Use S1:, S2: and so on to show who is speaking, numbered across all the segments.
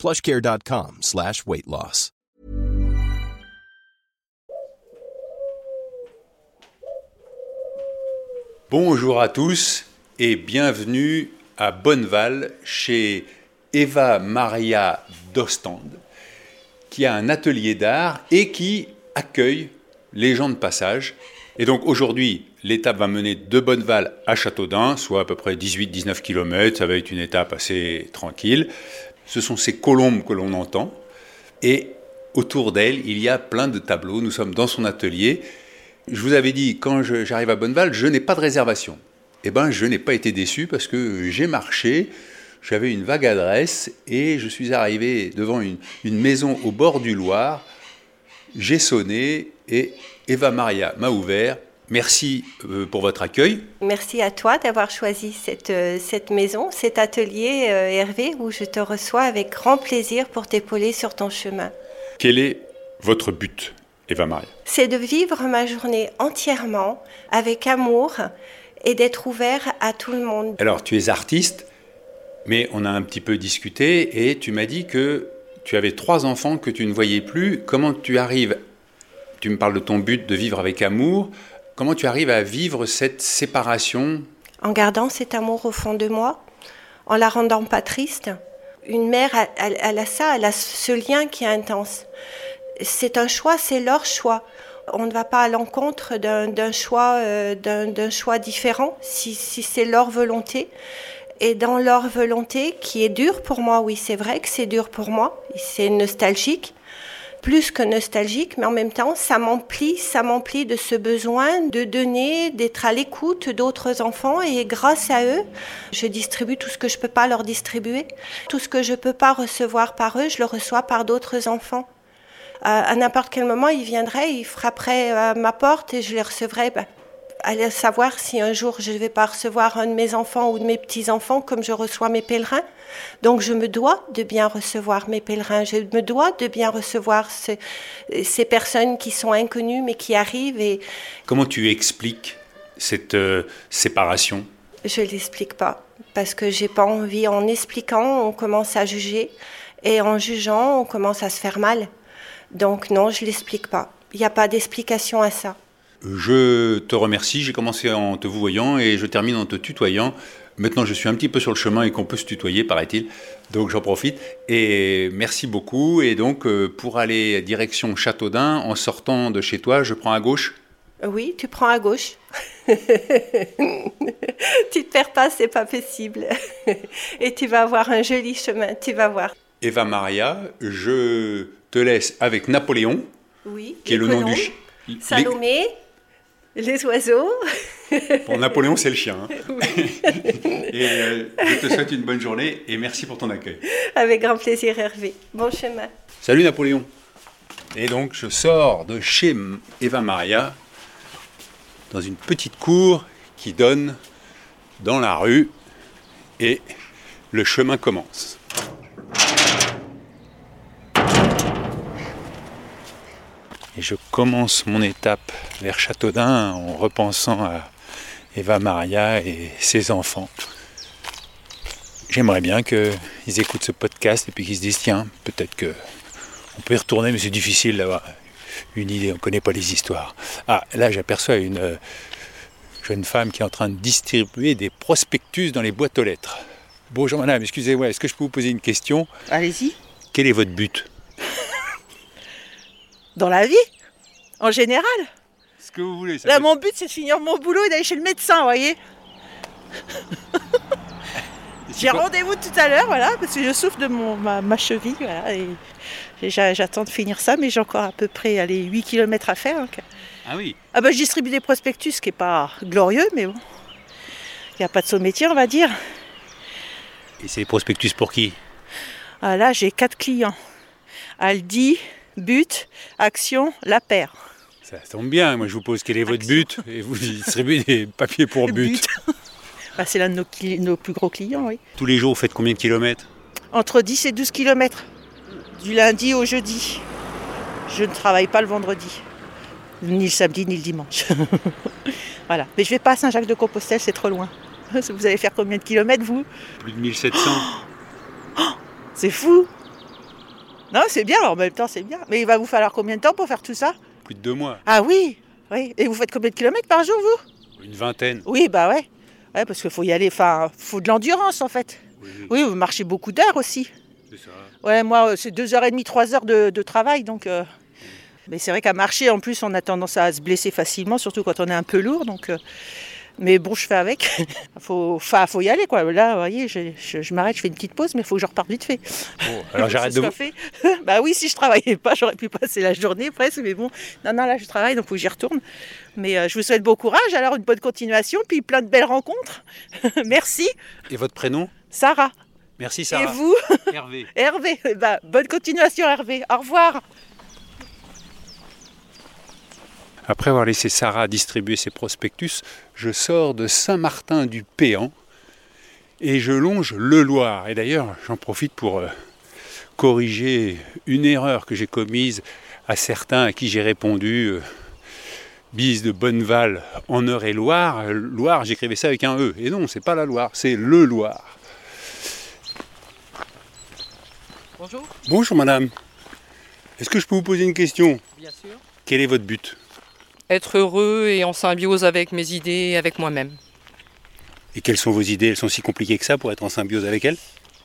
S1: plushcare.com slash weight loss.
S2: Bonjour à tous et bienvenue à Bonneval chez Eva Maria Dostand qui a un atelier d'art et qui accueille les gens de passage. Et donc aujourd'hui, l'étape va mener de Bonneval à Châteaudun, soit à peu près 18-19 km, ça va être une étape assez tranquille. Ce sont ces colombes que l'on entend. Et autour d'elle, il y a plein de tableaux. Nous sommes dans son atelier. Je vous avais dit, quand j'arrive à Bonneval, je n'ai pas de réservation. Eh bien, je n'ai pas été déçu parce que j'ai marché, j'avais une vague adresse et je suis arrivé devant une, une maison au bord du Loir. J'ai sonné et Eva Maria m'a ouvert. Merci euh, pour votre accueil.
S3: Merci à toi d'avoir choisi cette, euh, cette maison, cet atelier, euh, Hervé, où je te reçois avec grand plaisir pour t'épauler sur ton chemin.
S2: Quel est votre but, Eva Maria?
S3: C'est de vivre ma journée entièrement avec amour et d'être ouvert à tout le monde.
S2: Alors, tu es artiste, mais on a un petit peu discuté et tu m'as dit que tu avais trois enfants que tu ne voyais plus. Comment tu arrives? Tu me parles de ton but de vivre avec amour. Comment tu arrives à vivre cette séparation
S3: En gardant cet amour au fond de moi, en la rendant pas triste. Une mère, elle, a ça, elle a ce lien qui est intense. C'est un choix, c'est leur choix. On ne va pas à l'encontre d'un choix, euh, d'un choix différent, si, si c'est leur volonté. Et dans leur volonté, qui est dure pour moi, oui, c'est vrai que c'est dur pour moi, c'est nostalgique, plus que nostalgique, mais en même temps, ça m'emplit, ça m'emplit de ce besoin de donner, d'être à l'écoute d'autres enfants et grâce à eux, je distribue tout ce que je peux pas leur distribuer. Tout ce que je peux pas recevoir par eux, je le reçois par d'autres enfants. Euh, à n'importe quel moment, ils viendraient, ils frapperaient à ma porte et je les recevrais. Bah, aller savoir si un jour je ne vais pas recevoir un de mes enfants ou de mes petits-enfants comme je reçois mes pèlerins. Donc je me dois de bien recevoir mes pèlerins, je me dois de bien recevoir ce, ces personnes qui sont inconnues mais qui arrivent. Et...
S2: Comment tu expliques cette euh, séparation?
S3: Je ne l'explique pas parce que j'ai pas envie. En expliquant, on commence à juger et en jugeant, on commence à se faire mal. Donc non, je l'explique pas. Il n'y a pas d'explication à ça.
S2: Je te remercie. J'ai commencé en te vous voyant et je termine en te tutoyant. Maintenant, je suis un petit peu sur le chemin et qu'on peut se tutoyer, paraît-il. Donc, j'en profite. Et merci beaucoup. Et donc, euh, pour aller direction Châteaudun, en sortant de chez toi, je prends à gauche
S3: Oui, tu prends à gauche. tu te perds pas, c'est pas possible. et tu vas avoir un joli chemin, tu vas voir.
S2: Eva Maria, je te laisse avec Napoléon,
S3: oui,
S2: qui est le nom du chien.
S3: Salomé, les oiseaux.
S2: Pour Napoléon, c'est le chien. Hein. Oui. et euh, je te souhaite une bonne journée et merci pour ton accueil.
S3: Avec grand plaisir, Hervé. Bon chemin.
S2: Salut Napoléon. Et donc, je sors de chez Eva Maria dans une petite cour qui donne dans la rue et le chemin commence. Et je commence mon étape vers Châteaudun en repensant à Eva Maria et ses enfants. J'aimerais bien qu'ils écoutent ce podcast et puis qu'ils se disent tiens, peut-être que on peut y retourner, mais c'est difficile d'avoir une idée, on ne connaît pas les histoires. Ah, là j'aperçois une euh, jeune femme qui est en train de distribuer des prospectus dans les boîtes aux lettres. Bonjour madame, excusez-moi, est-ce que je peux vous poser une question?
S4: Allez-y.
S2: Quel est votre but?
S4: Dans la vie En général
S2: Ce que vous voulez. Ça
S4: Là, mon but, c'est de finir mon boulot et d'aller chez le médecin, vous voyez J'ai rendez-vous tout à l'heure, voilà, parce que je souffre de mon, ma, ma cheville, voilà, et j'a- j'attends de finir ça, mais j'ai encore à peu près allez, 8 km à faire.
S2: Ah oui.
S4: Ah bah, je distribue des prospectus, ce qui n'est pas glorieux, mais bon. Il n'y a pas de saut métier, on va dire.
S2: Et c'est prospectus pour qui?
S4: Ah, là, j'ai quatre clients. Aldi, but, action, la paire.
S2: Ça tombe bien, moi je vous pose quel est votre but et vous distribuez des papiers pour but.
S4: Bah, c'est l'un de nos, plus gros clients, oui.
S2: Tous les jours, vous faites combien de kilomètres?
S4: Entre 10 et 12 km, du lundi au jeudi. Je ne travaille pas le vendredi, ni le samedi, ni le dimanche. voilà. Mais je vais pas à Saint-Jacques-de-Compostelle, c'est trop loin. Vous allez faire combien de kilomètres, vous?
S2: Plus de 1700.
S4: C'est fou Non, c'est bien, en même temps, c'est bien. Mais il va vous falloir combien de temps pour faire tout ça?
S2: Plus de deux mois.
S4: Ah oui, oui. Et vous faites combien de kilomètres par jour, vous?
S2: Une vingtaine.
S4: Oui, bah ouais. Ouais, parce qu'il faut y aller, enfin, faut de l'endurance, en fait.
S2: Oui,
S4: Oui, vous marchez beaucoup d'heures aussi.
S2: c'est ça.
S4: Ouais, moi, euh, c'est deux heures et demie, trois heures de, de travail, donc. euh, Mais c'est vrai qu'à marcher, en plus, on a tendance à se blesser facilement, surtout quand on est un peu lourd, donc. euh, Mais bon, je fais avec. faut, enfin, faut y aller, quoi. Là, vous voyez, je, je- je m'arrête, je fais une petite pause, mais il faut que je reparte vite fait.
S2: Bon, alors j'arrête de vous.
S4: fait. bah oui, si je travaillais pas, j'aurais pu passer la journée presque, mais bon, non, non, là je travaille, donc faut que j'y retourne. Mais euh, je vous souhaite bon courage, alors une bonne continuation, puis plein de belles rencontres. Merci,
S2: Et votre prénom?
S4: Sarah.
S2: Merci
S4: Et
S2: Sarah.
S4: vous,
S2: Hervé.
S4: Hervé. Bah, bonne continuation, Hervé. Au revoir.
S2: Après avoir laissé Sarah distribuer ses prospectus, je sors de Saint-Martin-du-Péan et je longe le Loir. Et d'ailleurs, j'en profite pour euh, corriger une erreur que j'ai commise à certains à qui j'ai répondu euh, bise de Bonneval en Eure-et-Loire. Loire, j'écrivais ça avec un E. Et non, c'est pas la Loire, c'est le Loir.
S5: Bonjour,
S2: Bonjour madame. Est-ce que je peux vous poser une question?
S5: Bien sûr.
S2: Quel est votre but?
S5: Être heureux et en symbiose avec mes idées et avec moi-même.
S2: Et quelles sont vos idées? Elles sont si compliquées que ça pour être en symbiose avec elles?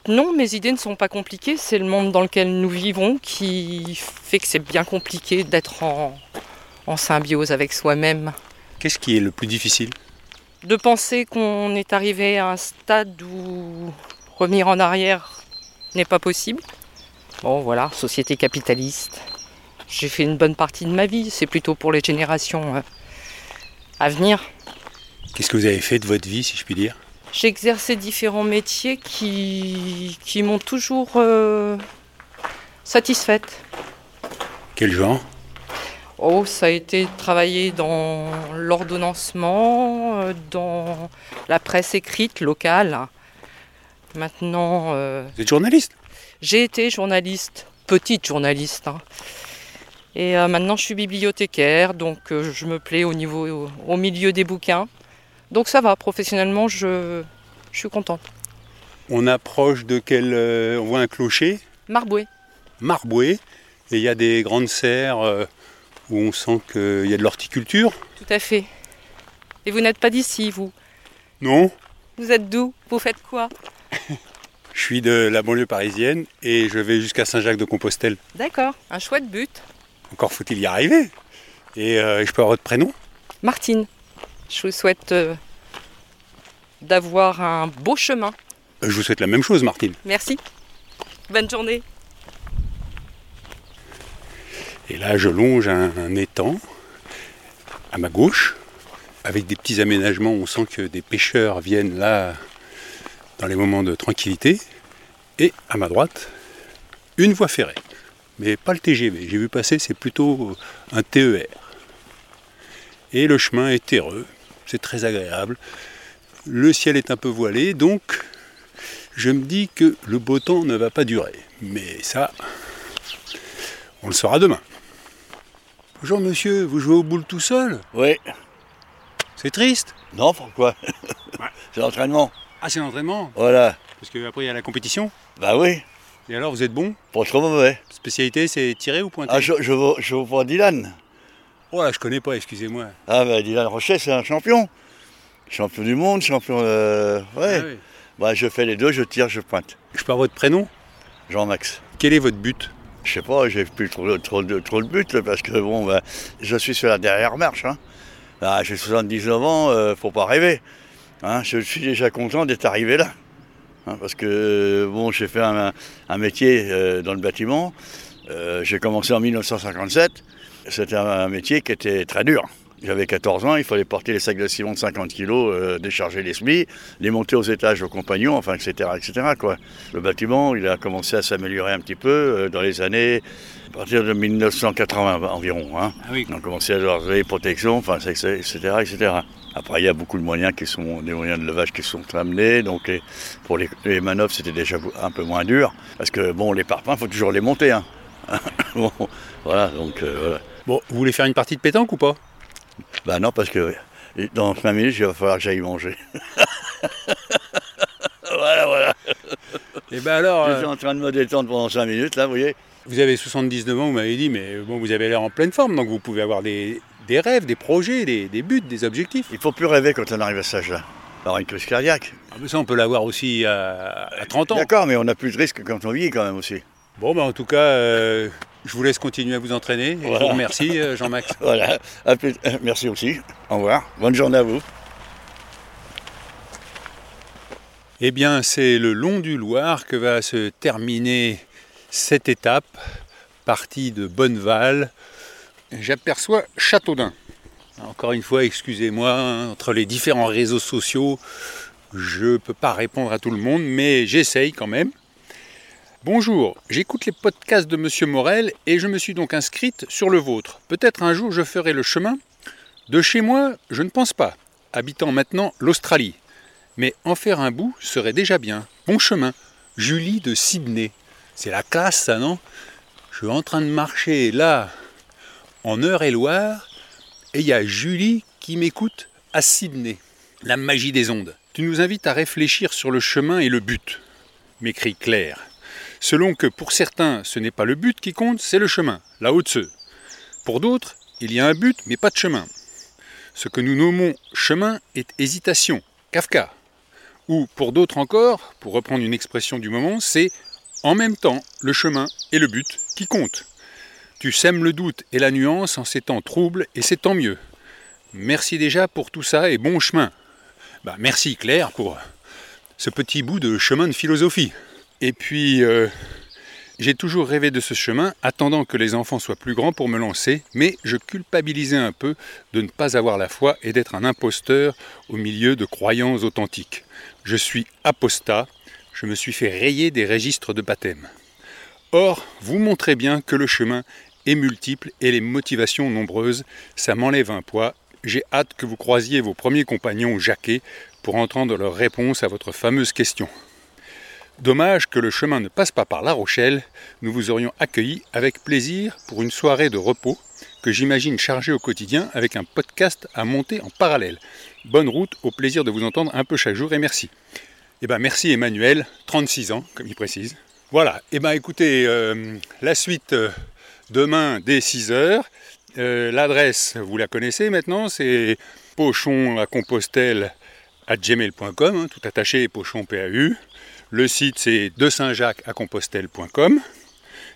S5: Non, mes idées ne sont pas compliquées, c'est le monde dans lequel nous vivons qui fait que c'est bien compliqué d'être en, en symbiose avec soi-même.
S2: Qu'est-ce qui est le plus difficile?
S5: De penser qu'on est arrivé à un stade où revenir en arrière n'est pas possible. Bon voilà, société capitaliste. J'ai fait une bonne partie de ma vie, c'est plutôt pour les générations euh, à venir.
S2: Qu'est-ce que vous avez fait de votre vie, si je puis dire?
S5: J'ai exercé différents métiers qui, qui m'ont toujours euh, satisfaite.
S2: Quel genre?
S5: Oh, ça a été travailler dans l'ordonnancement, euh, dans la presse écrite locale. Maintenant, euh,
S2: Vous êtes journaliste?
S5: j'ai été journaliste, petite journaliste. hein. Et euh, maintenant, je suis bibliothécaire, donc euh, je me plais au, niveau, au, au milieu des bouquins. Donc ça va, professionnellement, je, je suis contente.
S2: On approche de quel... euh, on voit un clocher,
S5: Marboué.
S2: Marboué, et il y a des grandes serres où on sent qu'il y a de l'horticulture?
S5: Tout à fait. Et vous n'êtes pas d'ici, vous?
S2: Non
S5: Vous êtes d'où? Vous faites quoi?
S2: Je suis de la banlieue parisienne et je vais jusqu'à Saint-Jacques-de-Compostelle.
S5: D'accord, un chouette but.
S2: Encore faut-il y arriver. Et euh, je peux avoir votre prénom?
S5: Martine, je vous souhaite euh, d'avoir un beau chemin.
S2: Euh, Je vous souhaite la même chose, Martine.
S5: Merci. Bonne journée.
S2: Et là, je longe un, un étang à ma gauche, avec des petits aménagements. On sent que des pêcheurs viennent là dans les moments de tranquillité. Et à ma droite, une voie ferrée. Mais pas le TGV. J'ai vu passer, c'est plutôt un TER. Et le chemin est terreux. C'est très agréable. Le ciel est un peu voilé, donc je me dis que le beau temps ne va pas durer. Mais ça, on le saura demain. Bonjour monsieur, vous jouez au boule tout seul?
S6: Oui.
S2: C'est triste?
S6: Non, pourquoi? C'est l'entraînement.
S2: Ah c'est l'entraînement?
S6: Voilà.
S2: Parce qu'après il y a la compétition?
S6: Bah oui,
S2: Et alors vous êtes bon?
S6: Pas trop mauvais.
S2: Spécialité c'est tirer ou pointer?
S6: Ah, je, je, vaux pour Dylan.
S2: Oh là je connais pas, excusez-moi.
S6: Ah, bah Dylan Rochet, c'est un champion. Champion du monde, champion. euh, ouais.
S2: Ah oui.
S6: Bah, je fais les deux, je tire, je pointe.
S2: Je avoir votre prénom?
S6: Jean-Max.
S2: Quel est votre but?
S6: Je sais pas, j'ai plus trop, trop, de- trop de buts là, parce que bon, bah, je suis sur la dernière marche. Hein. Ah, j'ai 79 ans, euh, faut pas rêver. Hein, je suis déjà content d'être arrivé là. Hein, parce que bon, j'ai fait un, métier euh, dans le bâtiment. Euh, j'ai commencé en 1957. C'était un métier qui était très dur. J'avais 14 ans, il fallait porter les sacs de ciment de 50 kg, euh, décharger les semis, les monter aux étages aux compagnons, enfin, etc. etc. Quoi. Le bâtiment, il a commencé à s'améliorer un petit peu euh, dans les années partir de 1980 environ. Hein.
S2: Ah oui.
S6: On a commencé à avoir les protections, enfin, etc., etc. Après, il y a beaucoup de moyens qui sont des moyens de levage qui sont amenés. Donc, pour les, manœuvres, c'était déjà un peu moins dur. Parce que, bon, les parpaings, il faut toujours les monter. Hein. bon, voilà, donc, euh, voilà.
S2: Bon, vous voulez faire une partie de pétanque ou pas?
S6: Bah non, parce que dans 5 minutes, il va falloir que j'aille manger. voilà, voilà.
S2: Et eh ben alors.
S6: Je suis euh, en train de me détendre pendant 5 minutes, là, vous voyez.
S2: Vous avez 79 ans, vous m'avez dit, mais bon, vous avez l'air en pleine forme, donc vous pouvez avoir des, rêves, des projets, des, buts, des objectifs.
S6: Il faut plus rêver quand on arrive à cet âge-là. Alors une crise cardiaque.
S2: Ah, mais ça, on peut l'avoir aussi à, 30 ans.
S6: D'accord, mais on a plus de risques quand on vit quand même aussi.
S2: Bon, ben, en tout cas, euh, je vous laisse continuer à vous entraîner. je vous remercie, euh, Jean-Max.
S6: voilà, merci aussi. Au revoir. Bonne journée à vous.
S2: Eh bien, c'est le long du Loir que va se terminer cette étape, partie de Bonneval. J'aperçois Châteaudun. Encore une fois, excusez-moi, hein, entre les différents réseaux sociaux, je ne peux pas répondre à tout le monde, mais j'essaye quand même. Bonjour, j'écoute les podcasts de Monsieur Morel et je me suis donc inscrite sur le vôtre. Peut-être un jour je ferai le chemin. De chez moi, je ne pense pas, habitant maintenant l'Australie. Mais en faire un bout serait déjà bien. Bon chemin. Julie de Sydney. C'est la classe ça, non? Je suis en train de marcher là, en Eure-et-Loire, et il y a Julie qui m'écoute à Sydney. La magie des ondes. Tu nous invites à réfléchir sur le chemin et le but, m'écrit Claire selon que pour certains ce n'est pas le but qui compte, c'est le chemin, la haute Pour d'autres, il y a un but mais pas de chemin. Ce que nous nommons chemin est hésitation, Kafka. Ou pour d'autres encore, pour reprendre une expression du moment, c'est en même temps le chemin et le but qui comptent. Tu sèmes le doute et la nuance en ces temps troubles et c'est tant mieux. Merci déjà pour tout ça et bon chemin. Bah, merci Claire pour ce petit bout de chemin de philosophie. Et puis, euh, j'ai toujours rêvé de ce chemin, attendant que les enfants soient plus grands pour me lancer, mais je culpabilisais un peu de ne pas avoir la foi et d'être un imposteur au milieu de croyances authentiques. Je suis apostat, je me suis fait rayer des registres de baptême. Or, vous montrez bien que le chemin est multiple et les motivations nombreuses, ça m'enlève un poids. J'ai hâte que vous croisiez vos premiers compagnons Jacquet pour entendre leur réponse à votre fameuse question. Dommage que le chemin ne passe pas par La Rochelle, nous vous aurions accueillis avec plaisir pour une soirée de repos que j'imagine chargée au quotidien avec un podcast à monter en parallèle. Bonne route, au plaisir de vous entendre un peu chaque jour et merci. Eh ben merci Emmanuel, 36 ans comme il précise. Voilà, eh ben écoutez, euh, la suite euh, demain dès 6h. Euh, l'adresse, vous la connaissez maintenant, c'est pochon à Compostelle à gmail.com, hein, tout attaché pochon PAU. Le site c'est de Saint-Jacques à Compostelle.com.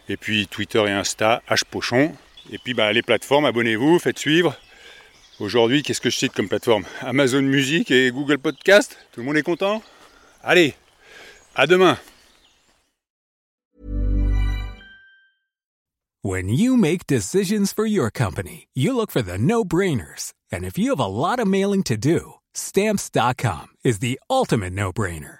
S2: Et puis Twitter et Insta, hpochon. Et puis bah, les plateformes, abonnez-vous, faites suivre. Aujourd'hui, qu'est-ce que je cite comme plateforme? Amazon Music et Google Podcast Tout le monde est content? Allez, à demain
S7: When you make decisions for your company, you look for the no-brainers. And if you have a lot of mailing to do, stamps.com is the ultimate no-brainer.